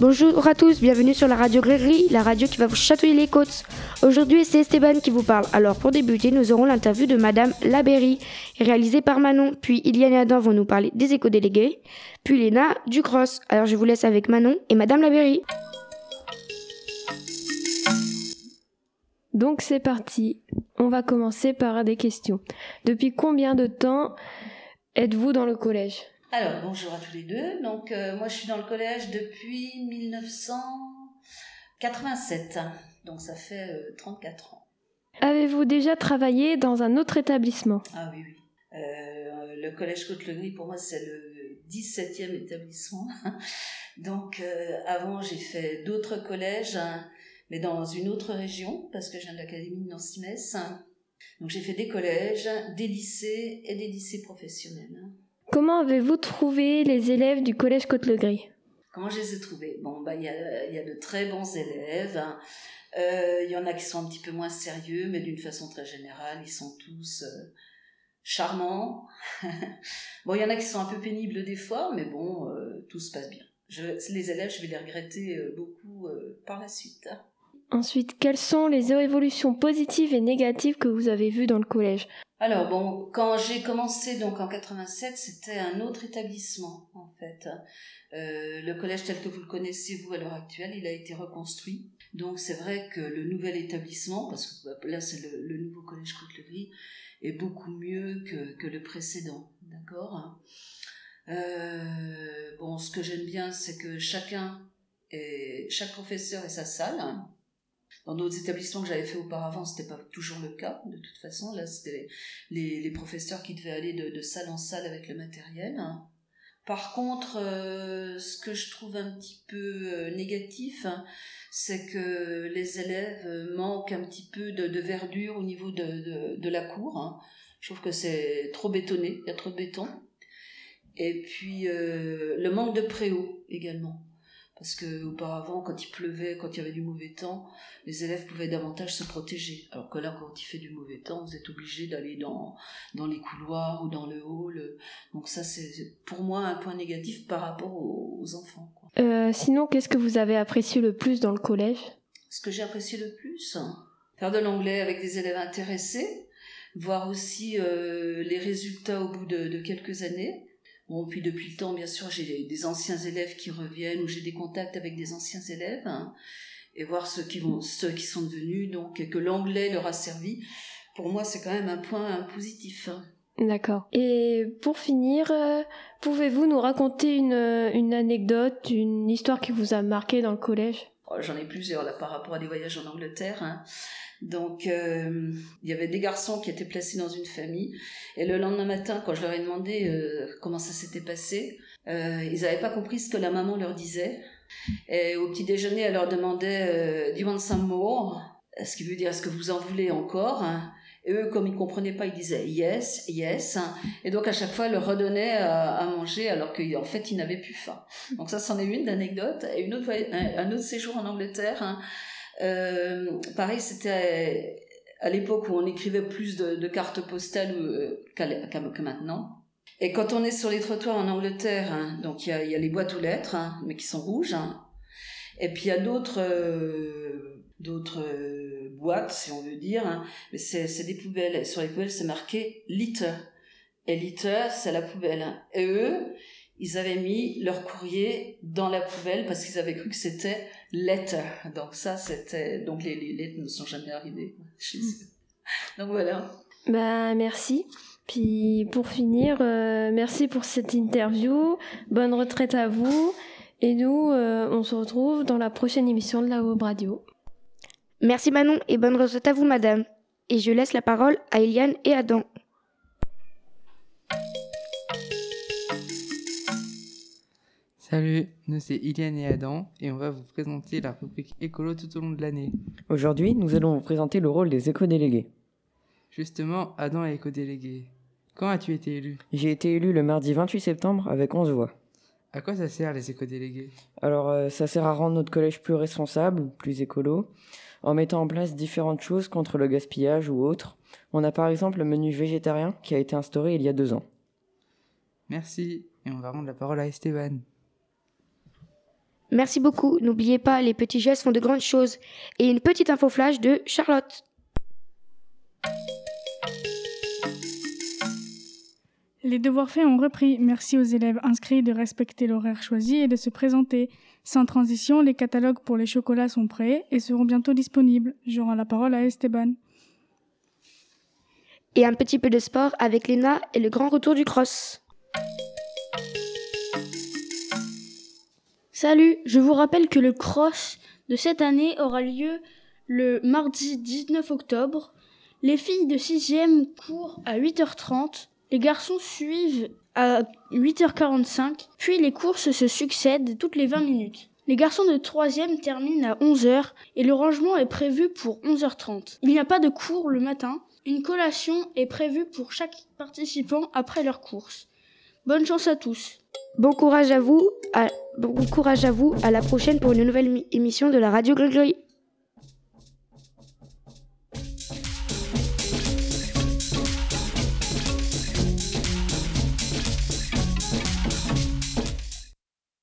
Bonjour à tous, bienvenue sur la radio Grégory, la radio qui va vous chatouiller les côtes. Aujourd'hui, c'est Esteban qui vous parle. Alors, pour débuter, nous aurons l'interview de Madame Laberry, réalisée par Manon. Puis Iliane et Adam vont nous parler des éco-délégués. Puis Léna du cross. Alors, je vous laisse avec Manon et Madame Laberry. Donc, c'est parti. On va commencer par des questions. Depuis combien de temps êtes-vous dans le collège? Alors, bonjour à tous les deux. Donc, euh, moi, je suis dans le collège depuis 1987. Donc, ça fait euh, 34 ans. Avez-vous déjà travaillé dans un autre établissement? Ah oui, oui. Euh, le collège Côte-le-Gris, pour moi, c'est le 17e établissement. Donc, euh, avant, j'ai fait d'autres collèges, hein, mais dans une autre région, parce que je viens de l'Académie de Nancy-Metz. Donc, j'ai fait des collèges, des lycées et des lycées professionnels. Comment avez-vous trouvé les élèves du collège Côte-le-Gris? Comment je les ai trouvés? Bon, bah, il y a, il y a de très bons élèves. Euh, Il y en a qui sont un petit peu moins sérieux, mais d'une façon très générale, ils sont tous euh, charmants. bon, il y en a qui sont un peu pénibles des fois, mais bon, euh, tout se passe bien. Je, les élèves, je vais les regretter beaucoup par la suite. Ensuite, quelles sont les évolutions positives et négatives que vous avez vues dans le collège? Alors bon, quand j'ai commencé donc en 87, c'était un autre établissement en fait. Euh, le collège tel que vous le connaissez vous à l'heure actuelle, il a été reconstruit. Donc c'est vrai que le nouvel établissement, parce que bah, là c'est le, nouveau collège Côte-le-Gris, est beaucoup mieux que, que le précédent, d'accord Euh, Bon, ce que j'aime bien, c'est que chacun, est, chaque professeur ait sa salle. Dans d'autres établissements que j'avais fait auparavant, c'était pas toujours le cas. De toute façon, là, c'était les, professeurs qui devaient aller de, salle en salle avec le matériel. Par contre, euh, ce que je trouve un petit peu euh, négatif, hein, c'est que les élèves euh, manquent un petit peu de, verdure au niveau de, la cour. hein. Je trouve que c'est trop bétonné, il y a trop de béton. Et puis le manque de préau également. Parce que auparavant, quand il pleuvait, quand il y avait du mauvais temps, les élèves pouvaient davantage se protéger. Alors que là, quand il fait du mauvais temps, vous êtes obligé d'aller dans, dans les couloirs ou dans le hall. Donc ça, c'est pour moi un point négatif par rapport aux, aux enfants. quoi. Euh, Sinon, qu'est-ce que vous avez apprécié le plus dans le collège? Ce que j'ai apprécié le plus, faire de l'anglais avec des élèves intéressés, voir aussi euh, les résultats au bout de, de quelques années. Bon, puis depuis le temps, bien sûr, j'ai des, anciens élèves qui reviennent ou j'ai des contacts avec des anciens élèves hein, et voir ceux qui vont, ceux qui sont devenus, donc et que l'anglais leur a servi. Pour moi, c'est quand même un point positif. hein. D'accord. Et pour finir, euh, pouvez-vous nous raconter une, une anecdote, une histoire qui vous a marqué dans le collège? Oh, J'en ai plusieurs là par rapport à des voyages en Angleterre. hein. Donc, euh, il y avait des garçons qui étaient placés dans une famille. Et le lendemain matin, quand je leur ai demandé euh, comment ça s'était passé, euh, ils n'avaient pas compris ce que la maman leur disait. Et au petit déjeuner, elle leur demandait euh, Do you want some more? Ce qui veut dire Est-ce que vous en voulez encore? Hein Et eux, comme ils comprenaient pas, ils disaient Yes, yes. Et donc, à chaque fois, elle leur redonnait à, à manger alors qu'en fait, ils n'avaient plus faim. Donc, ça, c'en est une d'anecdote. Et une autre, un, un autre séjour en Angleterre. Euh, pareil, c'était à l'époque où on écrivait plus de, cartes postales euh, que maintenant. Et quand on est sur les trottoirs en Angleterre, hein, donc il y a, les boîtes aux lettres, hein, mais qui sont rouges. hein. et puis il y a d'autres euh, boîtes, si on veut dire, mais c'est des poubelles. Sur les poubelles, c'est marqué litter. Et litter, c'est la poubelle. Et eux, ils avaient mis leur courrier dans la poubelle parce qu'ils avaient cru que c'était letter. Donc ça, c'était donc les, les lettres ne sont jamais arrivées chez eux. Donc voilà. Bah merci. Puis pour finir, euh, merci pour cette interview. Bonne retraite à vous. Et nous, euh, on se retrouve dans la prochaine émission de la Web Radio. Merci Manon et bonne retraite à vous, Madame. Et je laisse la parole à Eliane et Adam. Salut, nous c'est Iliane et Adam et on va vous présenter la rubrique écolo tout au long de l'année. Aujourd'hui, nous allons vous présenter le rôle des éco-délégués. Justement, Adam est éco-délégué. Quand as-tu été élu? J'ai été élu le mardi 28 septembre avec 11 voix. À quoi ça sert les éco-délégués? Alors, euh, ça sert à rendre notre collège plus responsable, plus écolo, en mettant en place différentes choses contre le gaspillage ou autres. On a par exemple le menu végétarien qui a été instauré il y a deux ans. Merci et on va rendre la parole à Esteban. Merci beaucoup. N'oubliez pas, les petits gestes font de grandes choses. Et une petite info flash de Charlotte. Les devoirs faits ont repris. Merci aux élèves inscrits de respecter l'horaire choisi et de se présenter. Sans transition, les catalogues pour les chocolats sont prêts et seront bientôt disponibles. Je rends la parole à Esteban. Et un petit peu de sport avec Léna et le grand retour du cross. Salut, je vous rappelle que le cross de cette année aura lieu le mardi 19 octobre. Les filles de 6e courent à 8h30, les garçons suivent à 8h45, puis les courses se succèdent toutes les 20 minutes. Les garçons de 3e terminent à 11h et le rangement est prévu pour 11h30. Il n'y a pas de cours le matin, une collation est prévue pour chaque participant après leur course. Bonne chance à tous. Bon courage à vous, bon courage à vous, à la prochaine pour une nouvelle émission de la Radio Grégory.